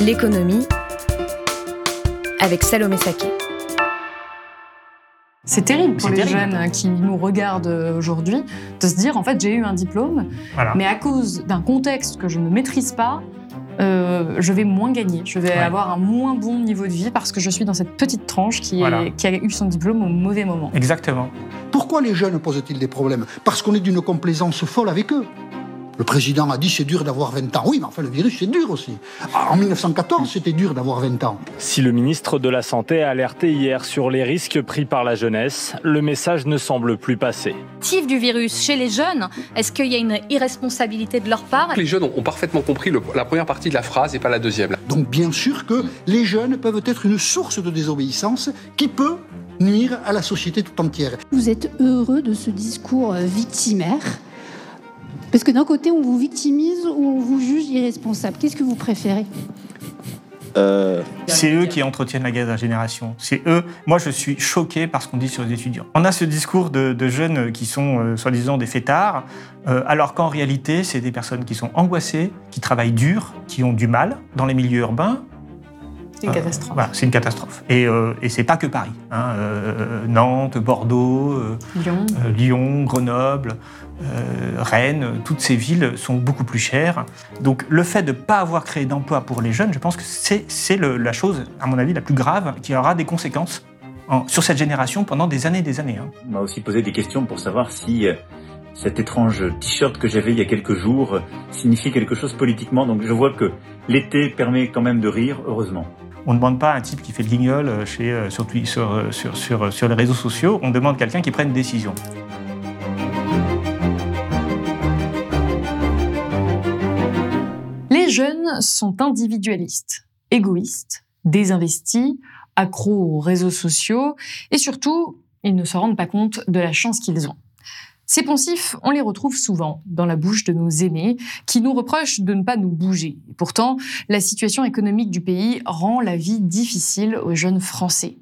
L'économie avec Salomé Saké. C'est terrible pour les jeunes qui nous regardent aujourd'hui de se dire en fait j'ai eu un diplôme, mais à cause d'un contexte que je ne maîtrise pas, euh, je vais moins gagner, je vais avoir un moins bon niveau de vie parce que je suis dans cette petite tranche qui, qui a eu son diplôme au mauvais moment. Exactement. Pourquoi les jeunes posent-ils des problèmes? Parce qu'on est d'une complaisance folle avec eux. Le président a dit c'est dur d'avoir 20 ans. Oui, mais enfin le virus c'est dur aussi. En 1914 c'était dur d'avoir 20 ans. Si le ministre de la Santé a alerté hier sur les risques pris par la jeunesse, le message ne semble plus passer. Tif du virus chez les jeunes, est-ce qu'il y a une irresponsabilité de leur part? Les jeunes ont parfaitement compris la première partie de la phrase et pas la deuxième. Donc bien sûr que les jeunes peuvent être une source de désobéissance qui peut nuire à la société tout entière. Vous êtes heureux de ce discours victimaire? Parce que d'un côté, on vous victimise ou on vous juge irresponsable. Qu'est-ce que vous préférez euh, C'est eux qui entretiennent la guerre de la génération. C'est eux. Moi, je suis choqué par ce qu'on dit sur les étudiants. On a ce discours de, jeunes qui sont euh, soi-disant des fêtards, euh, alors qu'en réalité, c'est des personnes qui sont angoissées, qui travaillent dur, qui ont du mal dans les milieux urbains. C'est une catastrophe. Voilà, c'est une catastrophe. Et, et c'est pas que Paris. Hein. Nantes, Bordeaux, Lyon. Lyon, Grenoble. Euh, Rennes, toutes ces villes sont beaucoup plus chères. Donc le fait de ne pas avoir créé d'emploi pour les jeunes, je pense que c'est la chose, à mon avis, la plus grave qui aura des conséquences sur cette génération pendant des années et des années. Hein. On m'a aussi posé des questions pour savoir si euh, cet étrange t-shirt que j'avais il y a quelques jours euh, signifie quelque chose politiquement. Donc je vois que l'été permet quand même de rire, heureusement. On ne demande pas un type qui fait le guignol chez, sur, sur, sur, sur les réseaux sociaux, on demande quelqu'un qui prenne une décision. Les jeunes sont individualistes, égoïstes, désinvestis, accros aux réseaux sociaux et surtout, ils ne se rendent pas compte de la chance qu'ils ont. Ces poncifs, on les retrouve souvent dans la bouche de nos aînés qui nous reprochent de ne pas nous bouger. pourtant, la situation économique du pays rend la vie difficile aux jeunes Français.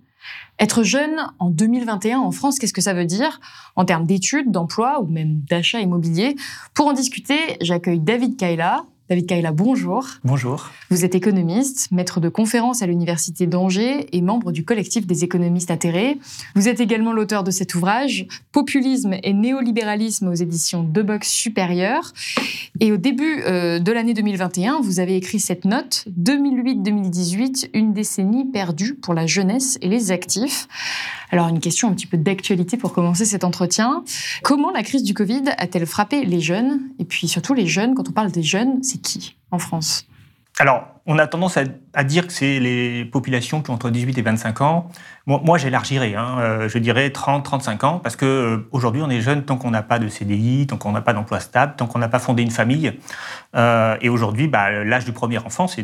Être jeune en 2021 en France, qu'est-ce que ça veut dire? En termes d'études, d'emploi ou même d'achat immobilier? Pour en discuter, j'accueille David Kaila, David Kaila, bonjour. Bonjour. Vous êtes économiste, maître de conférences à l'Université d'Angers et membre du collectif des économistes atterrés. Vous êtes également l'auteur de cet ouvrage, Populisme et néolibéralisme aux éditions De Box Supérieure. Et au début euh, de l'année 2021, vous avez écrit cette note, 2008-2018, une décennie perdue pour la jeunesse et les actifs. Alors une question un petit peu d'actualité pour commencer cet entretien. Comment la crise du Covid a-t-elle frappé les jeunes? Et puis surtout les jeunes, quand on parle des jeunes, c'est qui en France? On a tendance à, dire que c'est les populations qui ont entre 18 et 25 ans. Moi, j'élargirais, hein, euh, je dirais 30, 35 ans, parce que euh, aujourd'hui, on est jeune tant qu'on n'a pas de CDI, tant qu'on n'a pas d'emploi stable, tant qu'on n'a pas fondé une famille. Euh, et aujourd'hui, bah, l'âge du premier enfant, c'est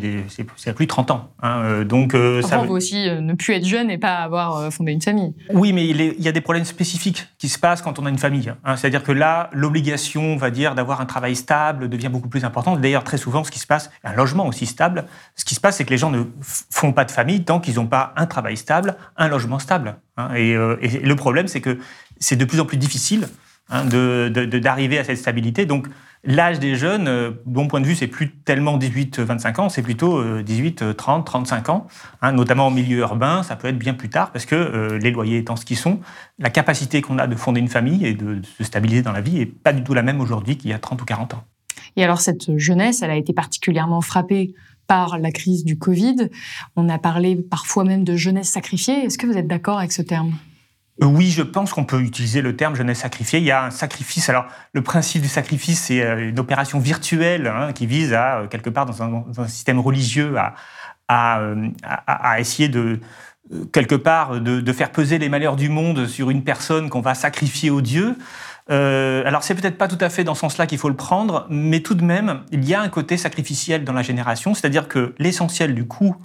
à plus de 30 ans. Hein, donc, ça on peut aussi ne plus être jeune et pas avoir fondé une famille. Oui, mais il, y a des problèmes spécifiques qui se passent quand on a une famille. Hein. C'est-à-dire que là, l'obligation, on va dire, d'avoir un travail stable devient beaucoup plus importante. D'ailleurs, très souvent, ce qui se passe, un logement aussi stable, ce qui se passe, c'est que les gens ne font pas de famille tant qu'ils n'ont pas un travail stable, un logement stable. Hein. Euh, et, le problème, c'est que c'est de plus en plus difficile hein, d'arriver à cette stabilité. Donc, l'âge des jeunes, euh, de mon point de vue, c'est plus tellement 18-25 ans, c'est plutôt 18, 30, 35 ans. Hein, notamment en milieu urbain, ça peut être bien plus tard parce que euh, les loyers étant ce qu'ils sont, la capacité qu'on a de fonder une famille et de se stabiliser dans la vie n'est pas du tout la même aujourd'hui qu'il y a 30 ou 40 ans. Et alors, cette jeunesse, elle a été particulièrement frappée par la crise du Covid. On a parlé parfois même de jeunesse sacrifiée. Est-ce que vous êtes d'accord avec ce terme? Euh, oui, je pense qu'on peut utiliser le terme jeunesse sacrifiée. Il y a un sacrifice. Alors, le principe du sacrifice, c'est euh, une opération virtuelle hein, qui vise à, euh, quelque part, dans un, système religieux, à, essayer de, quelque part, de, faire peser les malheurs du monde sur une personne qu'on va sacrifier aux dieux. Euh, alors c'est peut-être pas tout à fait dans ce sens-là qu'il faut le prendre, mais tout de même, il y a un côté sacrificiel dans la génération, c'est-à-dire que l'essentiel du coût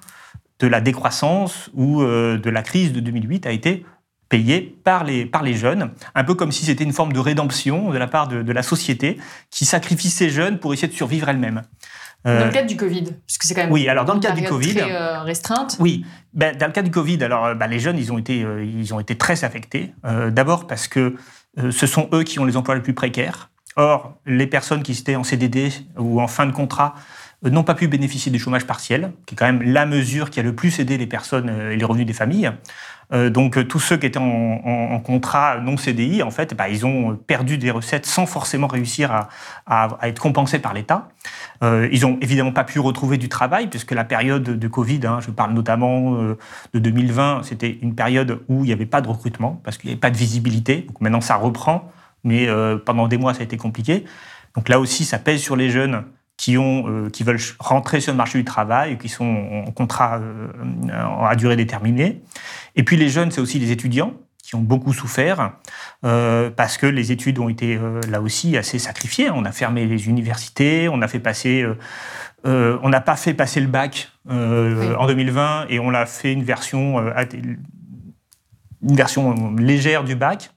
de la décroissance ou euh, de la crise de 2008 a été payé par les, par les jeunes, un peu comme si c'était une forme de rédemption de la part de, de la société qui sacrifie ces jeunes pour essayer de survivre elle-même. Euh, dans le cadre du Covid, puisque c'est quand même oui, alors dans le cadre du Covid, très, euh, restreinte. Oui, ben, dans le cas du Covid, alors ben, les jeunes, ils ont été, euh, ils ont été très affectés. Euh, D'abord parce que euh, ce sont eux qui ont les emplois les plus précaires. Or, les personnes qui étaient en CDD ou en fin de contrat euh, n'ont pas pu bénéficier du chômage partiel, qui est quand même la mesure qui a le plus aidé les personnes et les revenus des familles. Euh, donc tous ceux qui étaient en, en, en contrat non CDI, en fait, bah, ils ont perdu des recettes sans forcément réussir à, à, à être compensés par l'État. Euh, ils ont évidemment pas pu retrouver du travail puisque la période de Covid, hein, je parle notamment euh, de 2020, c'était une période où il n'y avait pas de recrutement parce qu'il n'y avait pas de visibilité. Donc maintenant ça reprend, mais euh, pendant des mois ça a été compliqué. Donc là aussi ça pèse sur les jeunes qui, ont, euh, qui veulent rentrer sur le marché du travail, qui sont en contrat euh, à durée déterminée. Et puis les jeunes, c'est aussi les étudiants qui ont beaucoup souffert euh, parce que les études ont été euh, là aussi assez sacrifiées. On a fermé les universités, on a fait passer, euh, euh on n'a pas fait passer le bac oui. en 2020 et on l'a fait une version, une version légère du bac.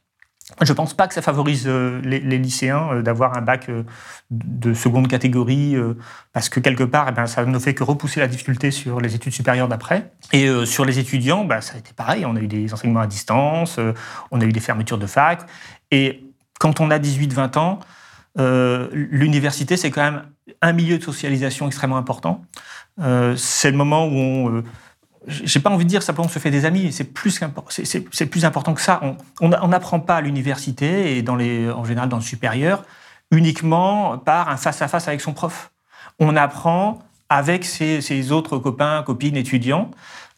Je ne pense pas que ça favorise euh, les, lycéens euh, d'avoir un bac euh, de seconde catégorie, parce que quelque part, eh ben, ça ne fait que repousser la difficulté sur les études supérieures d'après. Et sur les étudiants, bah, ça a été pareil. On a eu des enseignements à distance, on a eu des fermetures de fac. Et quand on a 18-20 ans, l'université, c'est quand même un milieu de socialisation extrêmement important. c'est le moment où on j'ai pas envie de dire simplement on se fait des amis, c'est plus, c'est plus important que ça. On n'apprend pas à l'université et dans les, en général dans le supérieur uniquement par un face-à-face -face avec son prof. On apprend avec ses, autres copains, copines, étudiants.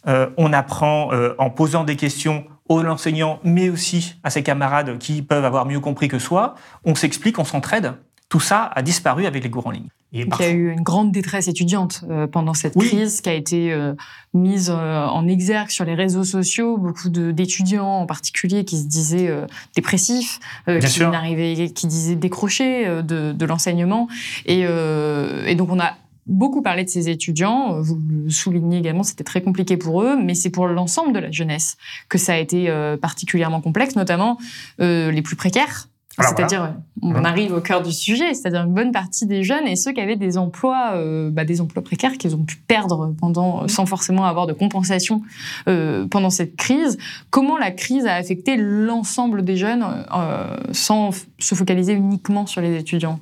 Euh, on apprend euh, en posant des questions aux enseignants, mais aussi à ses camarades qui peuvent avoir mieux compris que soi. On s'explique, on s'entraide. Tout ça a disparu avec les cours en ligne. Et il y a eu une grande détresse étudiante euh, pendant cette oui. crise qui a été euh, mise euh, en exergue sur les réseaux sociaux. Beaucoup d'étudiants en particulier qui se disaient dépressifs, qui n'arrivaient, qui disaient décrocher de, de l'enseignement. Et, et, donc on a beaucoup parlé de ces étudiants. Vous le soulignez également, c'était très compliqué pour eux, mais c'est pour l'ensemble de la jeunesse que ça a été particulièrement complexe, notamment les plus précaires c'est-à-dire, voilà. on arrive au cœur du sujet, c'est-à-dire une bonne partie des jeunes et ceux qui avaient des emplois, euh, bah, des emplois précaires qu'ils ont pu perdre pendant, sans forcément avoir de compensation euh, pendant cette crise. Comment la crise a affecté l'ensemble des jeunes euh, sans se focaliser uniquement sur les étudiants?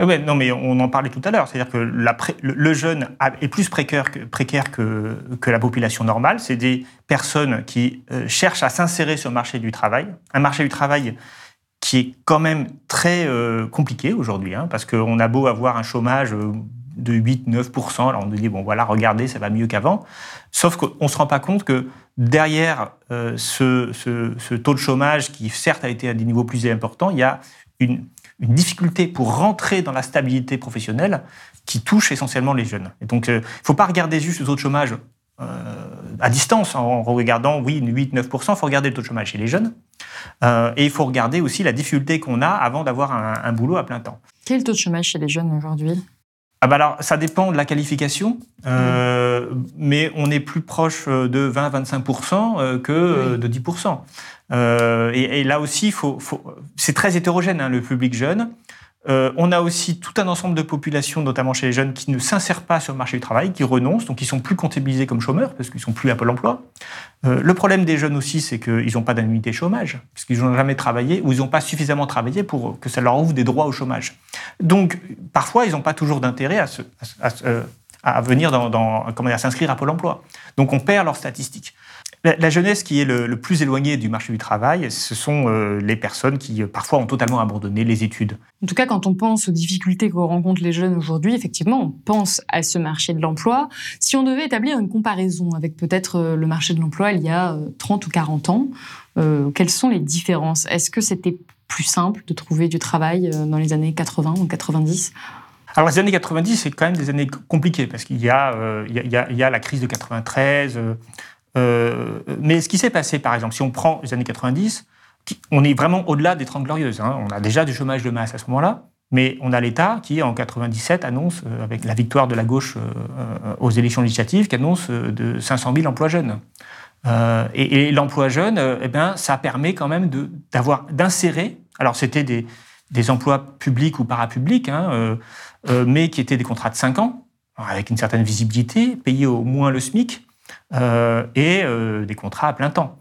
Ouais, non, mais on en parlait tout à l'heure. C'est-à-dire que la le jeune est plus précaire que, précaire que, que la population normale. C'est des personnes qui euh, cherchent à s'insérer sur le marché du travail. Un marché du travail qui est quand même très euh, compliqué aujourd'hui, hein, parce qu'on a beau avoir un chômage euh, de 8-9%, alors on nous dit, bon voilà, regardez, ça va mieux qu'avant, sauf qu'on ne se rend pas compte que derrière euh, ce, taux de chômage, qui certes a été à des niveaux plus importants, il y a une, difficulté pour rentrer dans la stabilité professionnelle qui touche essentiellement les jeunes. Et donc, il ne faut pas regarder juste le taux de chômage à distance, en regardant, oui, 8-9%, il faut regarder le taux de chômage chez les jeunes. Euh, et il faut regarder aussi la difficulté qu'on a avant d'avoir un, un, boulot à plein temps. Quel est le taux de chômage chez les jeunes aujourd'hui? Ah bah alors, ça dépend de la qualification, euh, mmh. mais on est plus proche de 20-25% que oui. de 10%. Euh, et, et, là aussi, faut, faut, c'est très hétérogène, hein, le public jeune. Euh, on a aussi tout un ensemble de populations, notamment chez les jeunes, qui ne s'insèrent pas sur le marché du travail, qui renoncent, donc ils sont plus comptabilisés comme chômeurs parce qu'ils sont plus à Pôle Emploi. Euh, le problème des jeunes aussi, c'est qu'ils n'ont pas d'indemnité chômage, parce qu'ils n'ont jamais travaillé ou ils n'ont pas suffisamment travaillé pour que ça leur ouvre des droits au chômage. Donc, parfois, ils n'ont pas toujours d'intérêt à, se, à, venir s'inscrire à Pôle Emploi. Donc, on perd leurs statistiques. La, la, jeunesse qui est le, le, plus éloignée du marché du travail, ce sont euh, les personnes qui euh, parfois ont totalement abandonné les études. En tout cas, quand on pense aux difficultés que rencontrent les jeunes aujourd'hui, effectivement, on pense à ce marché de l'emploi. Si on devait établir une comparaison avec peut-être euh, le marché de l'emploi il y a 30 ou 40 ans, euh, quelles sont les différences? Est-ce que c'était plus simple de trouver du travail dans les années 80 ou 90 alors les années 90, c'est quand même des années compliquées parce qu'il y, euh, y, y, y, a la crise de 93, euh, euh, mais ce qui s'est passé, par exemple, si on prend les années 90, on est vraiment au-delà des 30 glorieuses. Hein. On a déjà du chômage de masse à ce moment-là, mais on a l'État qui, en 97, annonce, euh, avec la victoire de la gauche aux élections législatives, qui annonce de 500 000 emplois jeunes. et, l'emploi jeune, eh bien, ça permet quand même d'avoir d'insérer. Alors c'était des, des, emplois publics ou parapublics, hein, mais qui étaient des contrats de 5 ans, avec une certaine visibilité, payés au moins le SMIC, et des contrats à plein temps.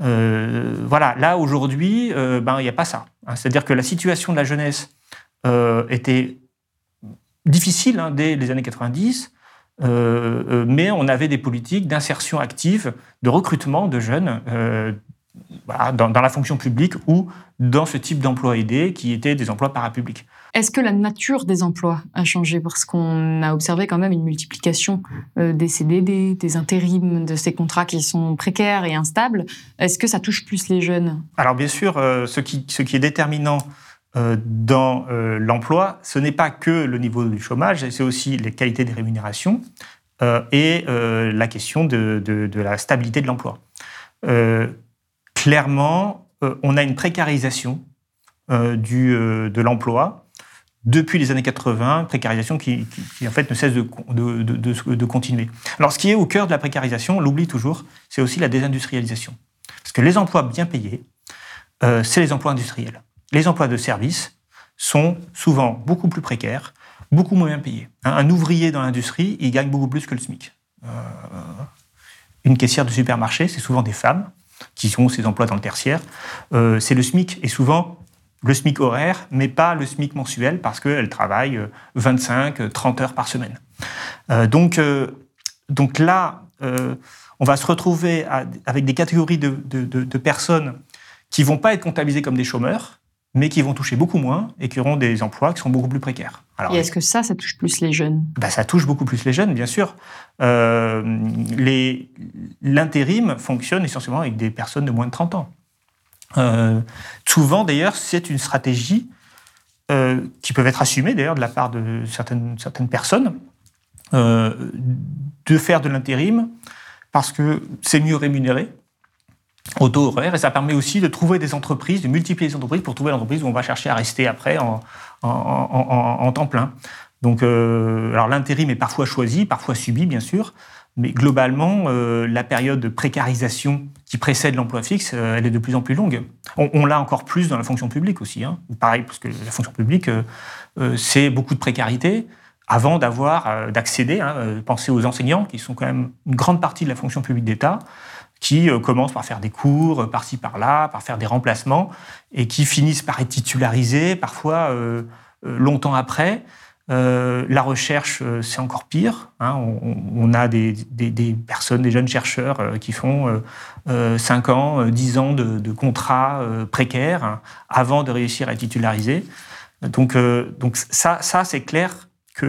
Euh, voilà, là aujourd'hui, euh, ben, il n'y a pas ça. Hein. C'est-à-dire que la situation de la jeunesse euh, était difficile hein, dès les années 90, mais on avait des politiques d'insertion active, de recrutement de jeunes dans, dans, la fonction publique ou dans ce type d'emploi aidé qui étaient des emplois parapublics. Est-ce que la nature des emplois a changé? Parce qu'on a observé quand même une multiplication euh, des CDD, des intérims, de ces contrats qui sont précaires et instables. Est-ce que ça touche plus les jeunes? Alors bien sûr, euh, ce, qui, ce qui est déterminant euh, dans l'emploi, ce n'est pas que le niveau du chômage, c'est aussi les qualités des rémunérations et la question de, de la stabilité de l'emploi. Clairement, on a une précarisation du, de l'emploi depuis les années 80, précarisation qui, en fait ne cesse de, continuer. Alors ce qui est au cœur de la précarisation, on l'oublie toujours, c'est aussi la désindustrialisation. Parce que les emplois bien payés, euh, c'est les emplois industriels. Les emplois de service sont souvent beaucoup plus précaires, beaucoup moins bien payés. Un ouvrier dans l'industrie, il gagne beaucoup plus que le SMIC. Euh, une caissière de supermarché, c'est souvent des femmes qui ont ces emplois dans le tertiaire. Euh, c'est le SMIC. Et souvent, le SMIC horaire, mais pas le SMIC mensuel, parce qu'elle travaille 25, 30 heures par semaine. Euh, donc, euh, donc là, euh, on va se retrouver avec des catégories de, personnes qui vont pas être comptabilisées comme des chômeurs, mais qui vont toucher beaucoup moins et qui auront des emplois qui sont beaucoup plus précaires. Et est-ce que ça, ça touche plus les jeunes? Bah, Ça touche beaucoup plus les jeunes, bien sûr. L'intérim fonctionne essentiellement avec des personnes de moins de 30 ans. Euh, souvent, d'ailleurs, c'est une stratégie euh, qui peut être assumée, d'ailleurs, de la part de certaines, certaines personnes, euh, de faire de l'intérim parce que c'est mieux rémunéré au taux horaire et ça permet aussi de trouver des entreprises, de multiplier les entreprises pour trouver l'entreprise où on va chercher à rester après en, temps plein. Donc, alors l'intérim est parfois choisi, parfois subi, bien sûr, mais globalement, euh, la période de précarisation qui précède l'emploi fixe, euh, elle est de plus en plus longue. On, l'a encore plus dans la fonction publique aussi. Hein. Pareil, parce que la fonction publique, euh, c'est beaucoup de précarité avant d'avoir, d'accéder. Hein, pensez aux enseignants, qui sont quand même une grande partie de la fonction publique d'État, qui commencent par faire des cours, par-ci, par-là, par faire des remplacements, et qui finissent par être titularisés, parfois longtemps après. Euh, la recherche, euh, c'est encore pire. Hein. On, a des, personnes, des jeunes chercheurs euh, qui font 5 ans, 10 ans de, contrats précaires hein, avant de réussir à être titularisés. Donc, donc ça, ça c'est clair que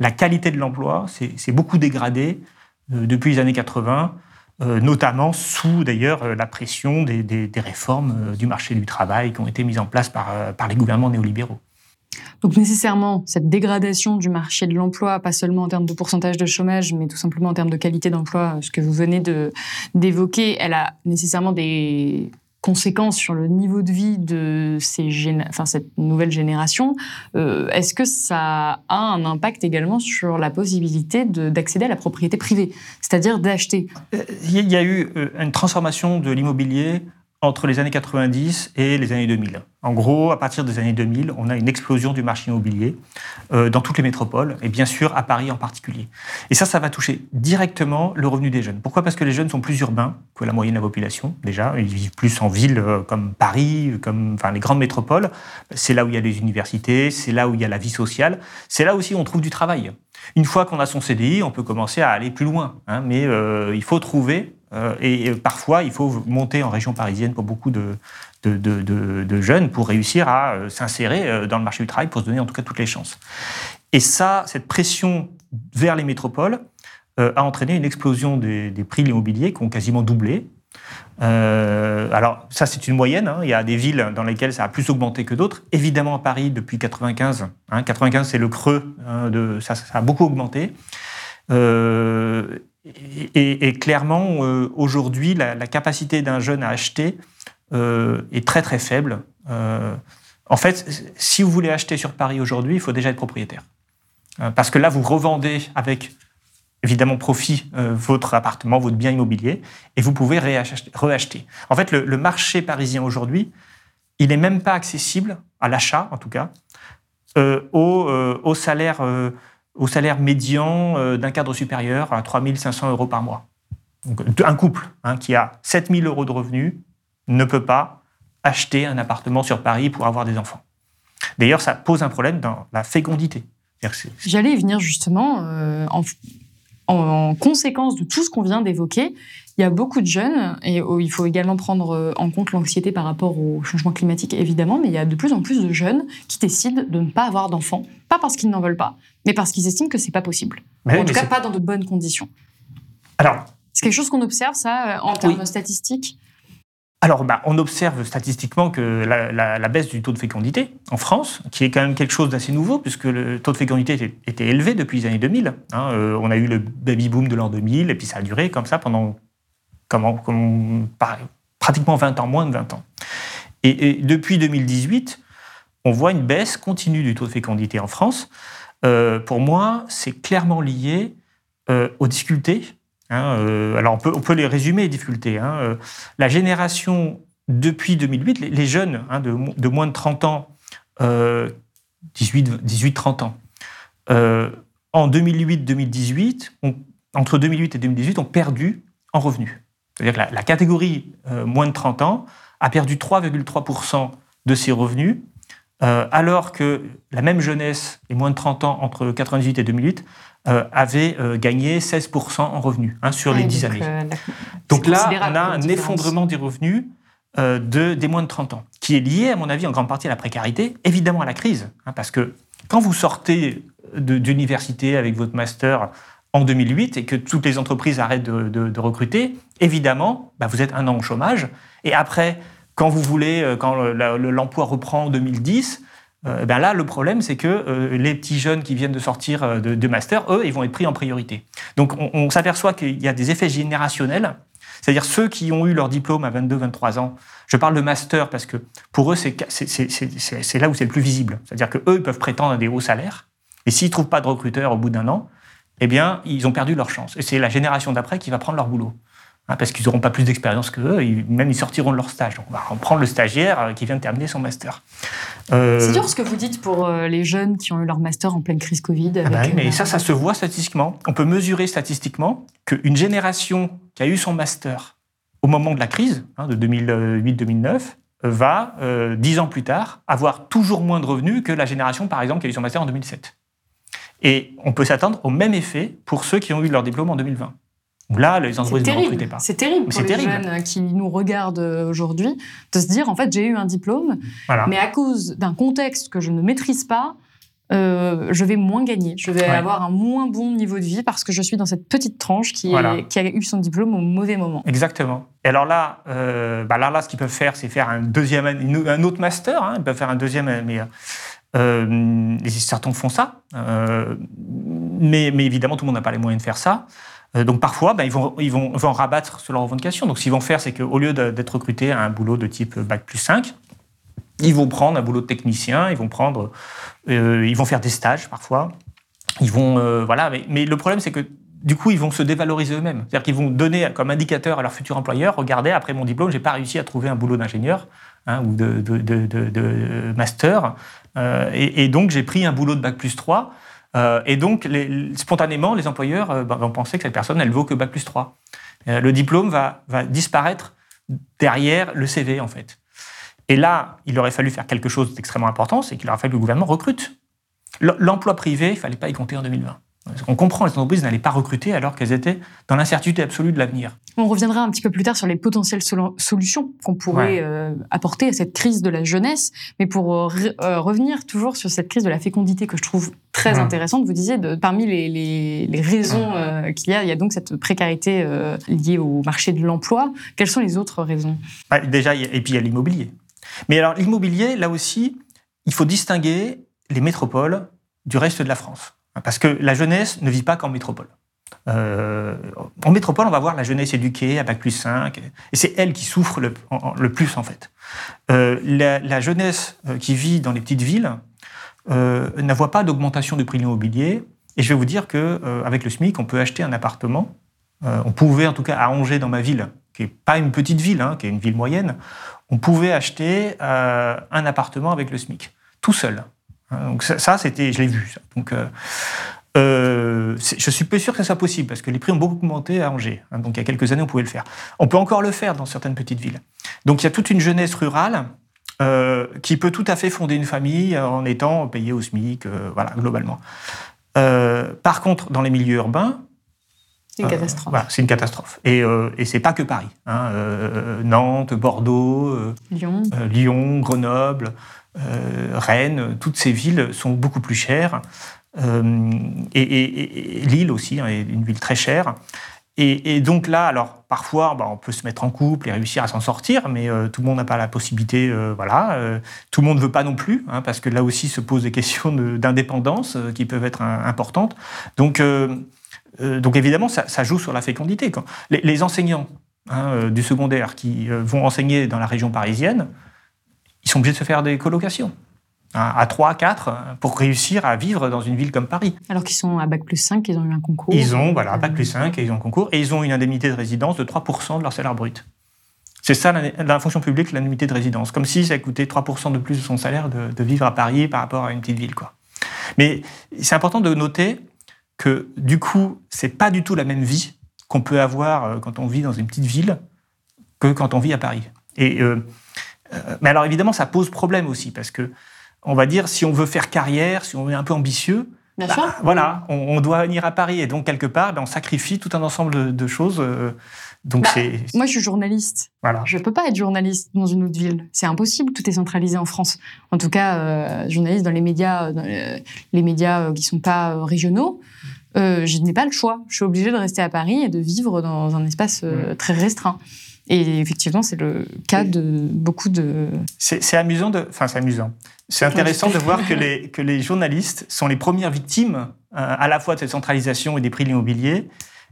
la qualité de l'emploi s'est beaucoup dégradée depuis les années 80, notamment sous d'ailleurs la pression des, réformes du marché du travail qui ont été mises en place par les gouvernements néolibéraux. Donc nécessairement, cette dégradation du marché de l'emploi, pas seulement en termes de pourcentage de chômage, mais tout simplement en termes de qualité d'emploi, ce que vous venez d'évoquer, elle a nécessairement des conséquences sur le niveau de vie de ces enfin, cette nouvelle génération. Euh, est-ce que ça a un impact également sur la possibilité d'accéder à la propriété privée, c'est-à-dire d'acheter? Il y a eu euh, une transformation de l'immobilier entre les années 90 et les années 2000. En gros, à partir des années 2000, on a une explosion du marché immobilier euh, dans toutes les métropoles, et bien sûr à Paris en particulier. Et ça, ça va toucher directement le revenu des jeunes. Pourquoi? Parce que les jeunes sont plus urbains que la moyenne de la population, déjà. Ils vivent plus en ville euh, comme Paris, comme enfin, les grandes métropoles. C'est là où il y a les universités, c'est là où il y a la vie sociale, c'est là aussi où on trouve du travail. Une fois qu'on a son CDI, on peut commencer à aller plus loin. Hein, mais euh, il faut trouver et, parfois, il faut monter en région parisienne pour beaucoup de, jeunes pour réussir à euh, s'insérer euh, dans le marché du travail, pour se donner en tout cas toutes les chances. Et ça, cette pression vers les métropoles a entraîné une explosion des, prix de l'immobilier qui ont quasiment doublé. alors ça c'est une moyenne, hein. il y a des villes dans lesquelles ça a plus augmenté que d'autres. Évidemment à Paris depuis 95, 95 hein. c'est le creux, hein, ça, a beaucoup augmenté. Et, clairement, euh, aujourd'hui, la, capacité d'un jeune à acheter euh, est très très faible. Euh, en fait, si vous voulez acheter sur Paris aujourd'hui, il faut déjà être propriétaire. Parce que là, vous revendez avec évidemment profit votre appartement, votre bien immobilier, et vous pouvez reacheter. En fait, le, marché parisien aujourd'hui, il n'est même pas accessible à l'achat, en tout cas, au, salaire, au salaire médian d'un cadre supérieur à 3500 euros par mois. Donc, un couple hein, qui a 7000 euros de revenus ne peut pas acheter un appartement sur Paris pour avoir des enfants. D'ailleurs, ça pose un problème dans la fécondité. J'allais y venir justement euh, en, conséquence de tout ce qu'on vient d'évoquer. Il y a beaucoup de jeunes, et oh, il faut également prendre euh, en compte l'anxiété par rapport au changement climatique, évidemment, mais il y a de plus en plus de jeunes qui décident de ne pas avoir d'enfants. Pas parce qu'ils n'en veulent pas, mais parce qu'ils estiment que c'est pas possible. en tout cas, pas dans de bonnes conditions. Alors, c'est quelque chose qu'on observe, ça, en termes statistiques? Alors, bah, on observe statistiquement que la, baisse du taux de fécondité en France, qui est quand même quelque chose d'assez nouveau, puisque le taux de fécondité était, élevé depuis les années 2000. Hein, euh, on a eu le baby boom de l'an 2000, et puis ça a duré comme ça pendant pratiquement 20 ans, moins de 20 ans. Et, depuis 2018, on voit une baisse continue du taux de fécondité en France. Euh, pour moi, c'est clairement lié euh, aux difficultés Hein, euh, alors on peut, les résumer, les difficultés. Hein. La génération depuis 2008, les, jeunes hein, de, de, moins de 30 ans, 18-30 euh, ans, en 2008-2018, entre 2008 et 2018, ont perdu en revenus. C'est-à-dire que la, catégorie moins de 30 ans a perdu 3,3% de ses revenus, alors que la même jeunesse, les moins de 30 ans, entre 98 et 2008, euh, avait euh, gagné 16% en revenus hein, sur les 10 années. Euh, donc là, on a un effondrement des revenus de, des moins de 30 ans, qui est lié, à mon avis, en grande partie à la précarité, évidemment à la crise. Hein, parce que quand vous sortez d'université avec votre master en 2008 et que toutes les entreprises arrêtent de, recruter, évidemment, bah, vous êtes un an au chômage. Et après, quand vous voulez, quand l'emploi reprend en 2010, euh, ben là, le problème, c'est que euh, les petits jeunes qui viennent de sortir euh, de, master, eux, ils vont être pris en priorité. Donc, on, s'aperçoit qu'il y a des effets générationnels, c'est-à-dire ceux qui ont eu leur diplôme à 22-23 ans. Je parle de master parce que pour eux, c'est là où c'est le plus visible. C'est-à-dire qu'eux, ils peuvent prétendre à des hauts salaires, et s'ils ne trouvent pas de recruteur au bout d'un an, eh bien, ils ont perdu leur chance. Et c'est la génération d'après qui va prendre leur boulot. Hein, parce qu'ils n'auront pas plus d'expérience qu'eux, même ils sortiront de leur stage. Donc on va reprendre le stagiaire euh, qui vient de terminer son master. Euh, c'est dur ce que vous dites pour euh, les jeunes qui ont eu leur master en pleine crise Covid. Ah bah mais ça, ça se voit statistiquement. On peut mesurer statistiquement qu'une génération qui a eu son master au moment de la crise, hein, de 2008-2009, va, dix ans plus tard, avoir toujours moins de revenus que la génération, par exemple, qui a eu son master en 2007. Et on peut s'attendre au même effet pour ceux qui ont eu leur diplôme en 2020. Là, les entreprises ne recrutaient pas. C'est terrible pour les jeunes qui nous regardent aujourd'hui de se dire en fait j'ai eu un diplôme, mais à cause d'un contexte que je ne maîtrise pas, euh, je vais moins gagner, je vais avoir un moins bon niveau de vie parce que je suis dans cette petite tranche qui, qui a eu son diplôme au mauvais moment. Exactement. Et alors là, euh, bah là, là, ce qu'ils peuvent faire, c'est faire un deuxième, un autre master. Hein. ils peuvent faire un deuxième, mais euh, certains font ça. mais, mais évidemment, tout le monde n'a pas les moyens de faire ça. Euh, donc parfois, ben, ils, vont, rabattre sur leur revendication. Donc ce qu'ils vont faire, c'est qu'au lieu d'être recrutés à un boulot de type Bac plus 5, ils vont prendre un boulot de technicien, ils vont, prendre, euh, ils vont faire des stages parfois. Ils vont, euh, voilà, mais, le problème, c'est que du coup, ils vont se dévaloriser eux-mêmes. C'est-à-dire qu'ils vont donner comme indicateur à leur futur employeur, regardez, après mon diplôme, j'ai pas réussi à trouver un boulot d'ingénieur hein, ou de, master, et, et, donc j'ai pris un boulot de bac plus 3, euh, et donc, spontanément, les employeurs euh, bah, vont penser que cette personne, elle vaut que Bac plus 3. Euh, le diplôme va, disparaître derrière le CV, en fait. Et là, il aurait fallu faire quelque chose d'extrêmement important, c'est qu'il aurait fallu que le gouvernement recrute. L'emploi privé, il ne fallait pas y compter en 2020. On comprend, les entreprises n'allaient pas recruter alors qu'elles étaient dans l'incertitude absolue de l'avenir. On reviendra un petit peu plus tard sur les potentielles solutions qu'on pourrait euh, apporter à cette crise de la jeunesse. Mais pour euh, euh, revenir toujours sur cette crise de la fécondité que je trouve très intéressante, vous disiez, de, parmi les, raisons qu'il y a, il y a donc cette précarité liée au marché de l'emploi. Quelles sont les autres raisons? Bah, Déjà, et puis il y a l'immobilier. Mais alors l'immobilier, là aussi, il faut distinguer les métropoles du reste de la France. Parce que la jeunesse ne vit pas qu'en métropole. en métropole, on va voir la jeunesse éduquée à Bac plus 5, et c'est elle qui souffre le, plus en fait. La, la, jeunesse qui vit dans les petites villes ne voit pas d'augmentation du prix de l'immobilier, et je vais vous dire qu'avec le SMIC, on peut acheter un appartement, on pouvait en tout cas à Angers dans ma ville, qui n'est pas une petite ville, hein, qui est une ville moyenne, on pouvait acheter euh, un appartement avec le SMIC, tout seul. Hein, donc ça, c'était, je l'ai vu. Donc, euh, euh, je suis peu sûr que ce soit possible parce que les prix ont beaucoup augmenté à Angers. Hein, donc il y a quelques années, on pouvait le faire. On peut encore le faire dans certaines petites villes. Donc il y a toute une jeunesse rurale qui peut tout à fait fonder une famille en étant payée au SMIC, voilà, globalement. par contre, dans les milieux urbains, c'est une catastrophe. voilà, c'est une catastrophe. Et, euh, et c'est pas que Paris. Hein. Euh, Nantes, Bordeaux, euh, Lyon. Lyon, Grenoble, Rennes, toutes ces villes sont beaucoup plus chères. Et, Lille aussi hein, est une ville très chère. Et, donc là, alors parfois, bah, on peut se mettre en couple et réussir à s'en sortir, mais tout le monde n'a pas la possibilité. voilà, tout le monde ne veut pas non plus, hein, parce que là aussi se posent des questions d'indépendance qui peuvent être importantes. Donc euh, donc évidemment, ça, joue sur la fécondité. Les, enseignants hein, euh, du secondaire qui euh, vont enseigner dans la région parisienne, ils sont obligés de se faire des colocations hein, à 3, 4, pour réussir à vivre dans une ville comme Paris. Alors qu'ils sont à Bac plus 5, ils ont eu un concours. Ils ont, voilà, Bac plus 5, et ils ont un concours, et ils ont une indemnité de résidence de 3% de leur salaire brut. C'est ça, la, fonction publique, l'indemnité de résidence. Comme si ça coûtait 3% de plus de son salaire de, de, vivre à Paris par rapport à une petite ville. Quoi. Mais c'est important de noter que du coup, c'est pas du tout la même vie qu'on peut avoir euh, quand on vit dans une petite ville que quand on vit à Paris. Et, euh, euh, mais alors évidemment, ça pose problème aussi parce que on va dire si on veut faire carrière, si on est un peu ambitieux, bah, voilà, on, doit venir à Paris et donc quelque part, ben, on sacrifie tout un ensemble de, choses. donc bah, c'est. Moi, je suis journaliste. Voilà. Je peux pas être journaliste dans une autre ville. C'est impossible. Tout est centralisé en France. En tout cas, journaliste dans les médias, dans les, médias qui sont pas régionaux. Euh, je n'ai pas le choix. Je suis obligée de rester à Paris et de vivre dans un espace euh, très restreint. Et effectivement, c'est le cas de beaucoup de. C'est amusant de. Enfin, c'est amusant. C'est intéressant de voir que les, que les journalistes sont les premières victimes euh, à la fois de cette centralisation et des prix de l'immobilier,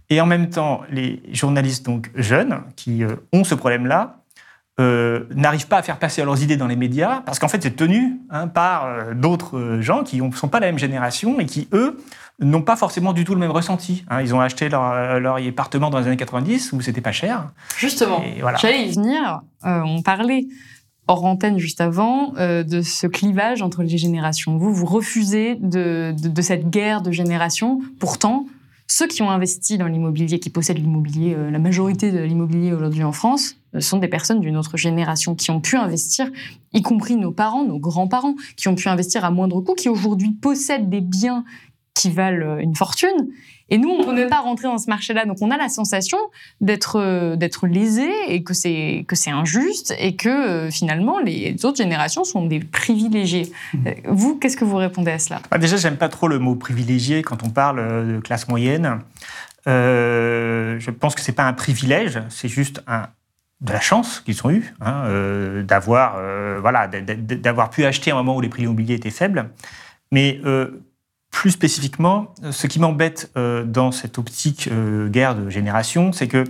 et en même temps, les journalistes donc jeunes qui ont ce problème-là n'arrivent pas à faire passer leurs idées dans les médias parce qu'en fait, c'est tenu hein, par d'autres gens qui ne sont pas la même génération et qui, eux, n'ont pas forcément du tout le même ressenti. Hein. Ils ont acheté leur, leur, appartement dans les années 90 où c'était pas cher. Justement, voilà. j'allais y venir. Euh, on parlait hors antenne juste avant euh, de ce clivage entre les générations. Vous, vous refusez de, de, cette guerre de générations. Pourtant, ceux qui ont investi dans l'immobilier, qui possèdent l'immobilier, euh, la majorité de l'immobilier aujourd'hui en France, sont des personnes d'une autre génération qui ont pu investir, y compris nos parents, nos grands-parents, qui ont pu investir à moindre coût, qui aujourd'hui possèdent des biens qui valent euh, une fortune. Et nous, on peut même pas rentrer dans ce marché-là. Donc, on a la sensation d'être euh, d'être lésé et que c'est que c'est injuste et que euh, finalement les autres générations sont des privilégiés. Mmh. Vous, qu'est-ce que vous répondez à cela? Ah, Déjà, j'aime pas trop le mot privilégié quand on parle de classe moyenne. je pense que c'est pas un privilège, c'est juste un de la chance qu'ils ont eu hein, d'avoir voilà d'avoir pu acheter à un moment où les prix immobiliers étaient faibles. Mais plus spécifiquement, ce qui m'embête euh, dans cette optique euh, guerre de génération, c'est que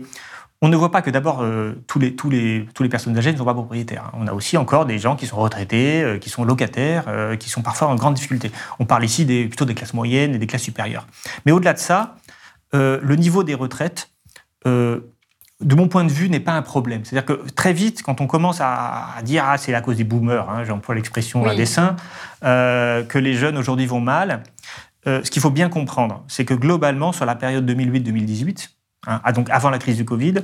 on ne voit pas que d'abord euh, tous, les, tous, les, tous les personnes âgées ne sont pas propriétaires. On a aussi encore des gens qui sont retraités, qui sont locataires, qui sont parfois en grande difficulté. On parle ici des, plutôt des classes moyennes et des classes supérieures. Mais au-delà de ça, le niveau des retraites, de mon point de vue, n'est pas un problème. C'est-à-dire que très vite, quand on commence à, dire ah c'est la cause des boomers, hein, j'emploie l'expression à dessein, que les jeunes aujourd'hui vont mal, euh, ce qu'il faut bien comprendre, c'est que globalement, sur la période 2008-2018, hein, ah, donc avant la crise du Covid,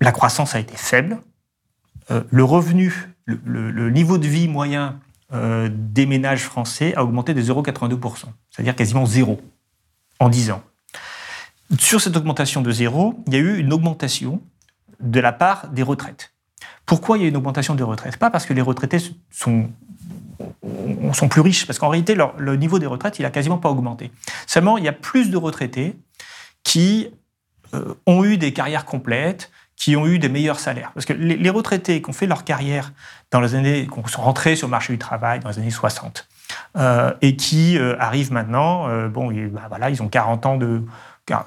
la croissance a été faible. Euh, le revenu, le, niveau de vie moyen euh, des ménages français a augmenté de 0,82%, c'est-à-dire quasiment zéro en 10 ans. Sur cette augmentation de zéro, il y a eu une augmentation de la part des retraites. Pourquoi il y a une augmentation des retraites? Pas parce que les retraités sont sont plus riches, parce qu'en réalité, le niveau des retraites, il a quasiment pas augmenté. Seulement, il y a plus de retraités qui euh, ont eu des carrières complètes, qui ont eu des meilleurs salaires. Parce que les, retraités qui ont fait leur carrière dans les années, qui sont rentrés sur le marché du travail dans les années 60, et qui arrivent maintenant, bon, bah, voilà, ils ont 40 ans de,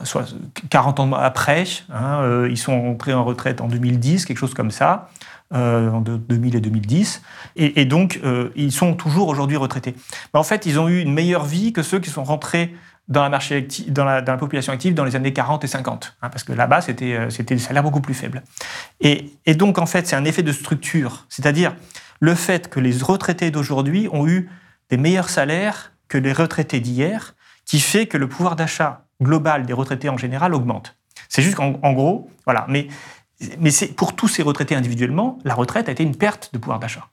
soit 40 ans après, hein, ils sont entrés en retraite en 2010, quelque chose comme ça, en 2000 et 2010, et, donc ils sont toujours aujourd'hui retraités. Mais en fait, ils ont eu une meilleure vie que ceux qui sont rentrés dans la, population active dans les années 40 et 50, hein, parce que là-bas, c'était euh, des salaires beaucoup plus faibles. Et, et donc, en fait, c'est un effet de structure, c'est-à-dire le fait que les retraités d'aujourd'hui ont eu des meilleurs salaires que les retraités d'hier, qui fait que le pouvoir d'achat global des retraités en général augmente. C'est juste qu'en gros, voilà. Mais, mais pour tous ces retraités individuellement, la retraite a été une perte de pouvoir d'achat.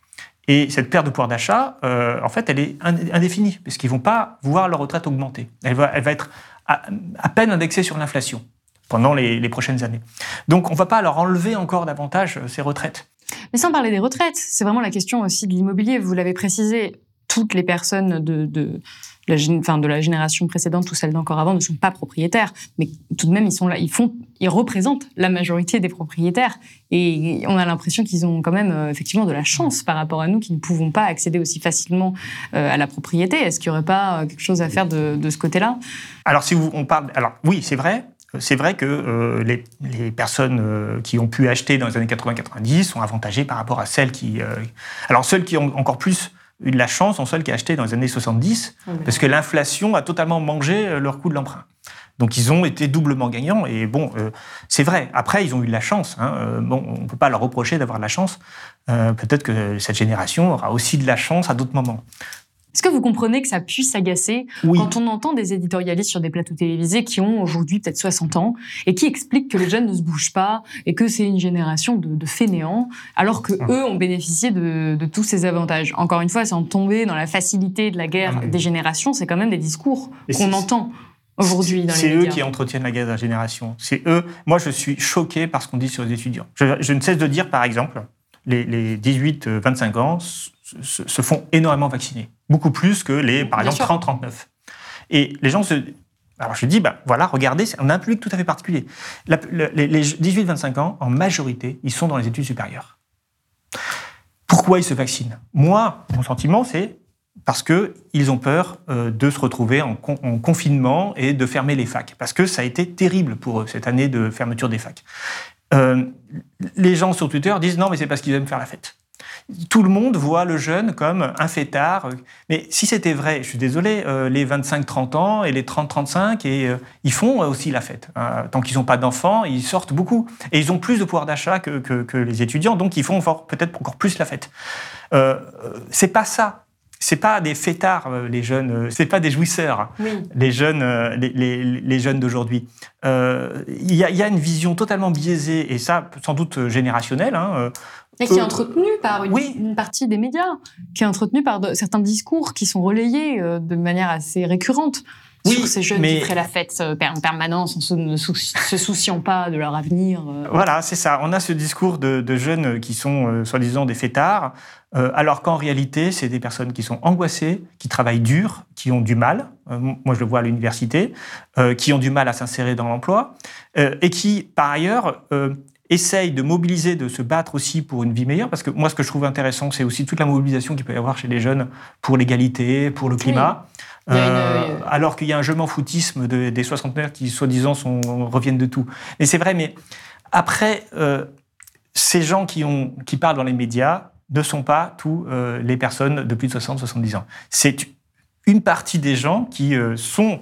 Et cette perte de pouvoir d'achat, euh, en fait, elle est indéfinie, puisqu'ils ne vont pas voir leur retraite augmenter. Elle va, être à, peine indexée sur l'inflation pendant les, prochaines années. Donc, on ne va pas leur enlever encore davantage euh, ces retraites. Mais sans parler des retraites, c'est vraiment la question aussi de l'immobilier. Vous l'avez précisé, toutes les personnes de, la, enfin, de la génération précédente ou celle d'encore avant ne sont pas propriétaires, mais tout de même ils sont là, ils font, ils représentent la majorité des propriétaires. Et on a l'impression qu'ils ont quand même euh, effectivement de la chance par rapport à nous qui ne pouvons pas accéder aussi facilement euh, à la propriété. Est-ce qu'il n'y aurait pas euh, quelque chose à faire de, ce côté-là? Alors si on parle, alors oui c'est vrai, c'est vrai que les, les, personnes qui ont pu acheter dans les années 80-90 sont avantagées par rapport à celles qui... alors celles qui ont encore plus eu de la chance sont celles qui ont acheté dans les années 70, parce que l'inflation a totalement mangé euh, leur coût de l'emprunt. Donc ils ont été doublement gagnants et bon, euh, c'est vrai. Après, ils ont eu de la chance. Hein. Euh, bon, on ne peut pas leur reprocher d'avoir de la chance. Peut-être que cette génération aura aussi de la chance à d'autres moments. Est-ce que vous comprenez que ça puisse agacer quand on entend des éditorialistes sur des plateaux télévisés qui ont aujourd'hui peut-être 60 ans et qui expliquent que les jeunes ne se bougent pas et que c'est une génération de, fainéants, alors que eux ont bénéficié de, tous ces avantages? Encore une fois, sans tomber dans la facilité de la guerre des générations, c'est quand même des discours qu'on entend aujourd'hui dans les C'est eux qui entretiennent la guerre des générations. C'est eux. Moi, je suis choqué par ce qu'on dit sur les étudiants. Je, ne cesse de dire, par exemple, les, les 18-25 ans se, font énormément vacciner. Beaucoup plus que les, par exemple, 30-39. Et les gens se... Alors je dis, bah, voilà, regardez, on a un public tout à fait particulier. les 18-25 ans, en majorité, ils sont dans les études supérieures. Pourquoi ils se vaccinent? Moi, mon sentiment, c'est parce qu'ils ont peur euh, de se retrouver en, confinement et de fermer les facs. Parce que ça a été terrible pour eux, cette année de fermeture des facs. Euh, les gens sur Twitter disent non, mais c'est parce qu'ils aiment faire la fête tout le monde voit le jeune comme un fêtard. Mais si c'était vrai, je suis désolé, euh, les 25-30 ans et les 30-35, et, euh, ils font aussi la fête. Hein. tant qu'ils n'ont pas d'enfants, ils sortent beaucoup. Et ils ont plus de pouvoir d'achat que, les étudiants, donc ils font peut-être encore plus la fête. Euh, c'est pas ça. C'est pas des fêtards, les jeunes. C'est pas des jouisseurs, les jeunes, les, jeunes d'aujourd'hui. Il y, a une vision totalement biaisée, et ça, sans doute générationnelle. Hein, et qui est entretenu par une, une, partie des médias, qui est entretenu par certains discours qui sont relayés euh, de manière assez récurrente. Oui, sur ces jeunes qui feraient la fête euh, en permanence en se, ne se souciant pas de leur avenir. Euh. Voilà, c'est ça. On a ce discours de, jeunes qui sont soi-disant des fêtards, alors qu'en réalité, c'est des personnes qui sont angoissées, qui travaillent dur, qui ont du mal, moi je le vois à l'université, qui ont du mal à s'insérer dans l'emploi, et qui, par ailleurs, essaye de mobiliser, de se battre aussi pour une vie meilleure, parce que moi, ce que je trouve intéressant, c'est aussi toute la mobilisation qu'il peut y avoir chez les jeunes pour l'égalité, pour le climat. Euh, alors qu'il y a un je m'en foutisme des soixantenaires qui, soi-disant, reviennent de tout. Mais c'est vrai, mais après, euh, ces gens qui, ont, qui parlent dans les médias ne sont pas tous euh, les personnes de plus de 60-70 ans. C'est une partie des gens qui sont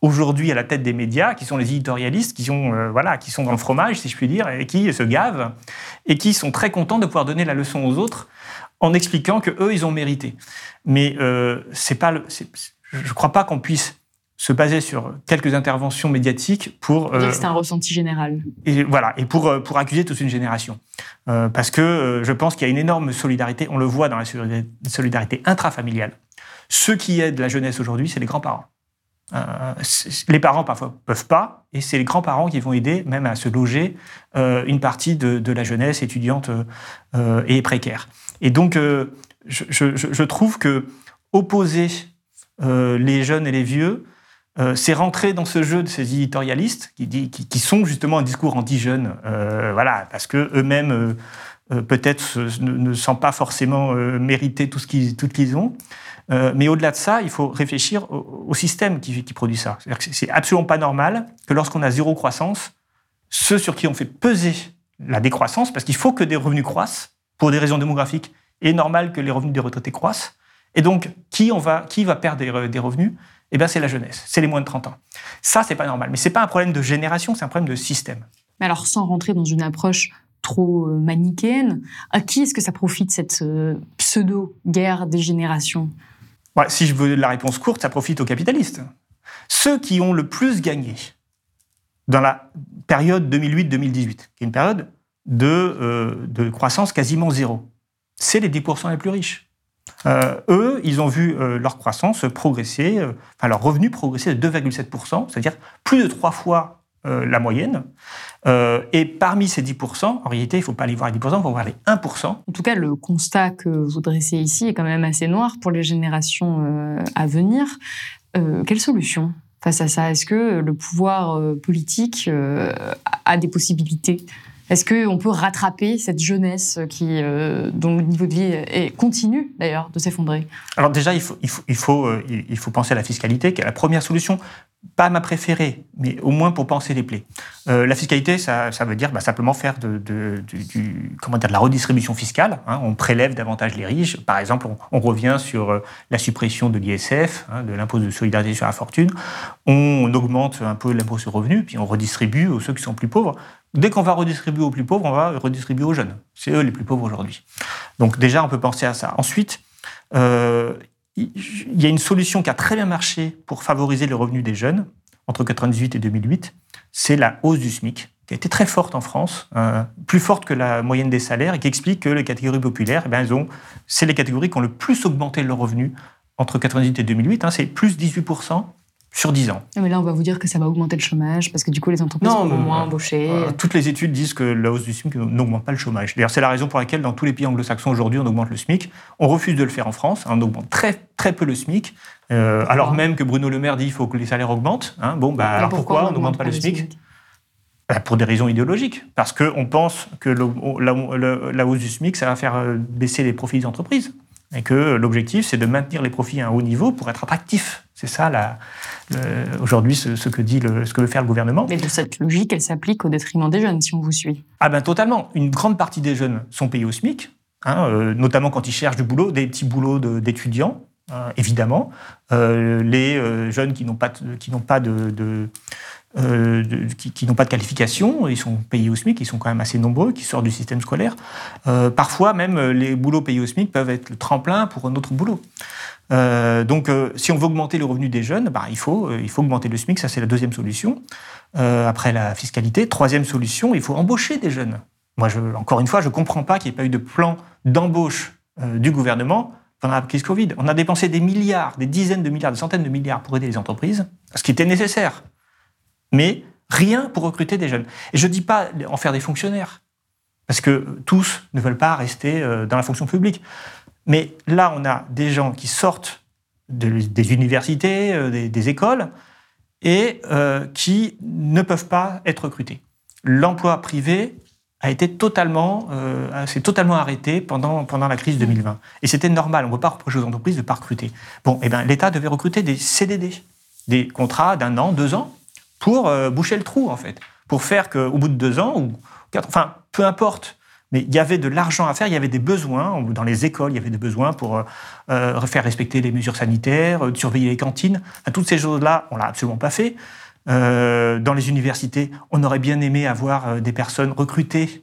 aujourd'hui à la tête des médias, qui sont les éditorialistes, qui sont, euh, voilà, qui sont dans le fromage, si je puis dire, et qui se gavent, et qui sont très contents de pouvoir donner la leçon aux autres en expliquant que eux, ils ont mérité. Mais euh, c'est pas le, je ne crois pas qu'on puisse se baser sur quelques interventions médiatiques pour... Euh, c'est un ressenti général. Et voilà, et pour, euh, pour accuser toute une génération. Euh, parce que je pense qu'il y a une énorme solidarité, on le voit dans la solidarité intrafamiliale. Ceux qui aident la jeunesse aujourd'hui, c'est les grands-parents. Euh, les parents parfois peuvent pas, et c'est les grands-parents qui vont aider même à se loger euh, une partie de, la jeunesse étudiante euh, et précaire. Et donc, je, trouve que opposer les jeunes et les vieux, c'est rentrer dans ce jeu de ces éditorialistes qui, sont justement un discours anti-jeunes, voilà, parce que eux-mêmes peut-être ne, ne sent pas forcément mériter tout ce qu'ils ont. Mais au-delà de ça, il faut réfléchir au, système qui, produit ça. C'est absolument pas normal que lorsqu'on a zéro croissance, ceux sur qui on fait peser la décroissance, parce qu'il faut que des revenus croissent pour des raisons démographiques, et normal que les revenus des retraités croissent. Et donc, qui, on va, qui va perdre des, revenus? Eh bien, c'est la jeunesse, c'est les moins de 30 ans. Ça, c'est pas normal. Mais c'est pas un problème de génération, c'est un problème de système. Mais alors, sans rentrer dans une approche trop euh, manichéenne, à qui est-ce que ça profite cette euh, pseudo-guerre des générations? Si je veux la réponse courte, ça profite aux capitalistes. Ceux qui ont le plus gagné dans la période 2008-2018, qui est une période de, euh, de croissance quasiment zéro, c'est les 10% les plus riches. Euh, eux, ils ont vu euh, leur croissance progresser, enfin leur revenu progresser de 2,7%, c'est-à-dire plus de trois fois la moyenne. et parmi ces 10%, en réalité, il ne faut pas aller voir les 10%, il faut voir les 1%. En tout cas, le constat que vous dressez ici est quand même assez noir pour les générations à venir. quelle solution face à ça? Est-ce que le pouvoir politique a des possibilités? Est-ce qu'on peut rattraper cette jeunesse qui, euh, dont le niveau de vie est, continue d'ailleurs de s'effondrer? Alors déjà, il faut, il, faut, il, faut, euh, il faut penser à la fiscalité, qui est la première solution pas ma préférée, mais au moins pour penser les plaies. La fiscalité, ça, ça veut dire bah, simplement faire de, du, comment dire, de la redistribution fiscale. Hein. On prélève davantage les riches. Par exemple, on, revient sur euh, la suppression de l'ISF, hein, de l'impôt de solidarité sur la fortune. On, augmente un peu l'impôt sur le revenu, puis on redistribue aux ceux qui sont plus pauvres. Dès qu'on va redistribuer aux plus pauvres, on va redistribuer aux jeunes. C'est eux les plus pauvres aujourd'hui. Donc déjà, on peut penser à ça. Ensuite, euh, il y a une solution qui a très bien marché pour favoriser le revenu des jeunes entre 1998 et 2008, c'est la hausse du SMIC, qui a été très forte en France, euh, plus forte que la moyenne des salaires, et qui explique que les catégories populaires, eh bien, elles ont, c'est les catégories qui ont le plus augmenté leur revenu entre 1998 et 2008. Hein, c'est plus 18% sur 10 ans. mais là, on va vous dire que ça va augmenter le chômage parce que du coup, les entreprises vont moins embaucher. Euh, toutes les études disent que la hausse du SMIC n'augmente pas le chômage. D'ailleurs, c'est la raison pour laquelle dans tous les pays anglo-saxons aujourd'hui, on augmente le SMIC. On refuse de le faire en France. Hein, on augmente très, très peu le SMIC. Euh, alors même que Bruno Le Maire dit qu'il faut que les salaires augmentent. Hein. bon, bah, alors pourquoi, on n'augmente pas le SMIC, bah, Pour des raisons idéologiques. Parce qu'on pense que la, hausse du SMIC, ça va faire euh, baisser les profits des entreprises et que l'objectif, c'est de maintenir les profits à un haut niveau pour être attractif. C'est ça, aujourd'hui, ce, que dit ce que veut faire le gouvernement. Mais de cette logique, elle s'applique au détriment des jeunes, si on vous suit. Ah ben totalement. Une grande partie des jeunes sont payés au SMIC, hein, euh, notamment quand ils cherchent du boulot, des petits boulots d'étudiants, hein, évidemment. Euh, les euh, jeunes qui n'ont pas, qui n'ont pas de euh, qui, n'ont pas de qualification, ils sont payés au SMIC, ils sont quand même assez nombreux, qui sortent du système scolaire. Euh, parfois même, euh, les boulots payés au SMIC peuvent être le tremplin pour un autre boulot. donc, si on veut augmenter le revenu des jeunes, bah, il, faut, il faut augmenter le SMIC, ça c'est la deuxième solution. après la fiscalité, troisième solution, il faut embaucher des jeunes. Moi, encore une fois, je ne comprends pas qu'il n'y ait pas eu de plan d'embauche du gouvernement pendant la crise Covid. On a dépensé des milliards, des dizaines de milliards, des centaines de milliards pour aider les entreprises, ce qui était nécessaire mais rien pour recruter des jeunes. Et je ne dis pas en faire des fonctionnaires, parce que tous ne veulent pas rester euh, dans la fonction publique. Mais là, on a des gens qui sortent des universités, euh, des, écoles, et euh, qui ne peuvent pas être recrutés. L'emploi privé a été totalement, s'est totalement arrêté pendant, pendant la crise 2020. Et c'était normal. On ne peut pas reprocher aux entreprises de ne pas recruter. Bon, eh ben, l'État devait recruter des CDD, des contrats d'un an, deux ans, pour euh, boucher le trou, en fait. Pour faire qu'au bout de deux ans, ou quatre, enfin, peu importe, mais il y avait de l'argent à faire, il y avait des besoins. Dans les écoles, il y avait des besoins pour euh, euh, faire respecter les mesures sanitaires, surveiller les cantines. toutes ces choses-là, on l'a absolument pas fait. dans les universités, on aurait bien aimé avoir des personnes recrutées,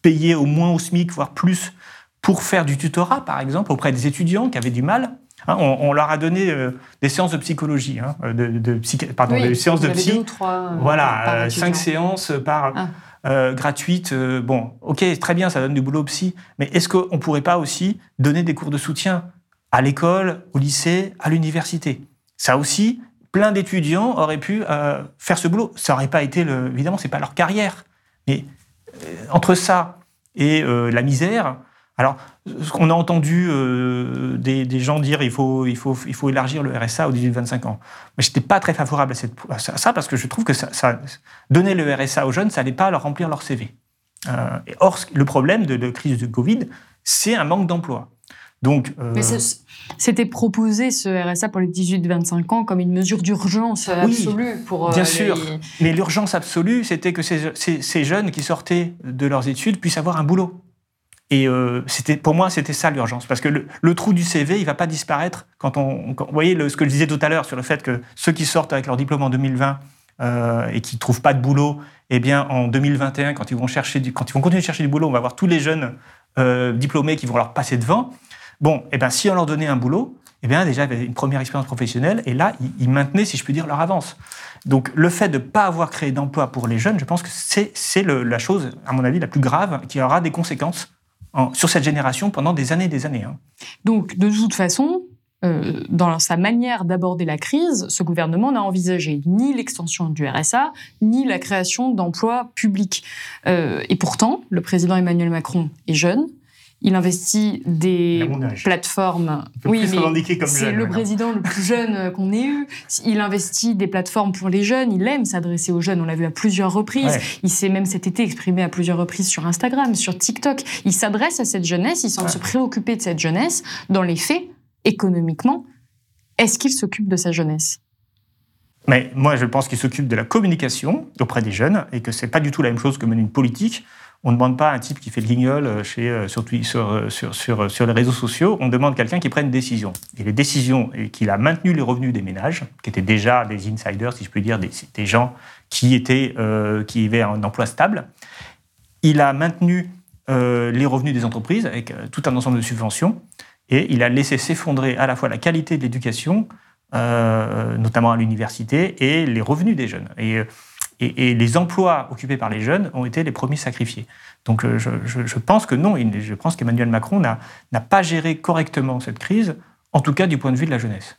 payées au moins au SMIC, voire plus, pour faire du tutorat, par exemple, auprès des étudiants qui avaient du mal. Hein, on, leur a donné euh, des séances de psychologie, hein, de, de pardon, des séances de psy. trois, voilà, euh, cinq séances par ah. euh, gratuites. bon, ok, très bien, ça donne du boulot psy, mais est-ce qu'on ne pourrait pas aussi donner des cours de soutien à l'école, au lycée, à l'université? Ça aussi, plein d'étudiants auraient pu faire ce boulot. Ça n'aurait pas été, le, évidemment, c'est pas leur carrière, mais entre ça et la misère, alors, on a entendu euh, des, gens dire il faut, il, faut, il faut élargir le RSA aux 18-25 ans. Mais je n'étais pas très favorable à, ça parce que je trouve que ça, donner le RSA aux jeunes, ça n'allait pas leur remplir leur CV. or, le problème de la crise de Covid, c'est un manque d'emploi. Donc, Mais c'était proposé ce RSA pour les 18-25 ans comme une mesure d'urgence absolue pour. Bien sûr, mais l'urgence absolue, c'était que ces, ces, jeunes qui sortaient de leurs études puissent avoir un boulot. Et euh, c'était, pour moi, c'était ça l'urgence. Parce que le, trou du CV, il va pas disparaître quand on. vous voyez ce que je disais tout à l'heure sur le fait que ceux qui sortent avec leur diplôme en 2020 euh, et qui trouvent pas de boulot, eh bien, en 2021, quand ils vont chercher, quand ils vont continuer de chercher du boulot, on va avoir tous les jeunes euh, diplômés qui vont leur passer devant. Bon, eh bien, si on leur donnait un boulot, eh bien, déjà, ils une première expérience professionnelle et là, ils, maintenaient, si je puis dire, leur avance. Donc, le fait de ne pas avoir créé d'emploi pour les jeunes, je pense que c'est la chose, à mon avis, la plus grave qui aura des conséquences sur cette génération pendant des années et des années. Hein. Donc, de toute façon, euh, dans sa manière d'aborder la crise, ce gouvernement n'a envisagé ni l'extension du RSA, ni la création d'emplois publics. Euh, et pourtant, le président Emmanuel Macron est jeune, il investit des plateformes. Oui, c'est le président le plus jeune qu'on ait eu. Il investit des plateformes pour les jeunes. Il aime s'adresser aux jeunes. On l'a vu à plusieurs reprises. Il s'est même cet été exprimé à plusieurs reprises sur Instagram, sur TikTok. Il s'adresse à cette jeunesse. Il semble se préoccuper de cette jeunesse. Dans les faits, économiquement, est-ce qu'il s'occupe de sa jeunesse? Mais moi, je pense qu'il s'occupe de la communication auprès des jeunes et que c'est pas du tout la même chose que mener une politique. On ne demande pas un type qui fait le guignol euh, euh, sur, euh, les réseaux sociaux, on demande quelqu'un qui prenne une décision. Et les décisions, et qu'il a maintenu les revenus des ménages, qui étaient déjà des insiders, si je puis dire, des, gens qui, étaient, qui avaient un emploi stable. Il a maintenu les revenus des entreprises avec tout un ensemble de subventions, et il a laissé s'effondrer à la fois la qualité de l'éducation, notamment à l'université, et les revenus des jeunes. Et, les emplois occupés par les jeunes ont été les premiers sacrifiés. Donc euh, je, pense que non, je pense qu'Emmanuel Macron n'a pas géré correctement cette crise, en tout cas du point de vue de la jeunesse.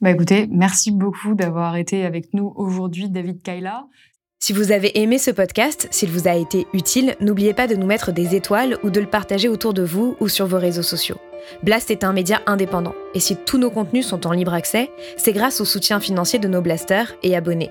Bah écoutez, merci beaucoup d'avoir été avec nous aujourd'hui, David Kaila. Si vous avez aimé ce podcast, s'il vous a été utile, n'oubliez pas de nous mettre des étoiles ou de le partager autour de vous ou sur vos réseaux sociaux. Blast est un média indépendant, et si tous nos contenus sont en libre accès, c'est grâce au soutien financier de nos blasters et abonnés.